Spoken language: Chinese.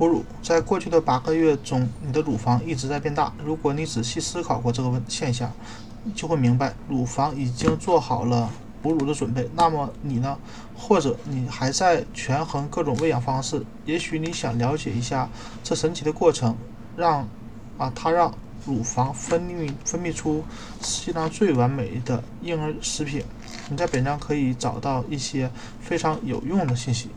哺乳在过去的八个月中你的乳房一直在变大。如果你仔细思考过这个问现象就会明白乳房已经做好了哺乳的准备。那么你呢？或者你还在权衡各种喂养方式。也许你想了解一下这神奇的过程让啊它让乳房分泌分泌出世界上最完美的婴儿食品。你在本章可以找到一些非常有用的信息。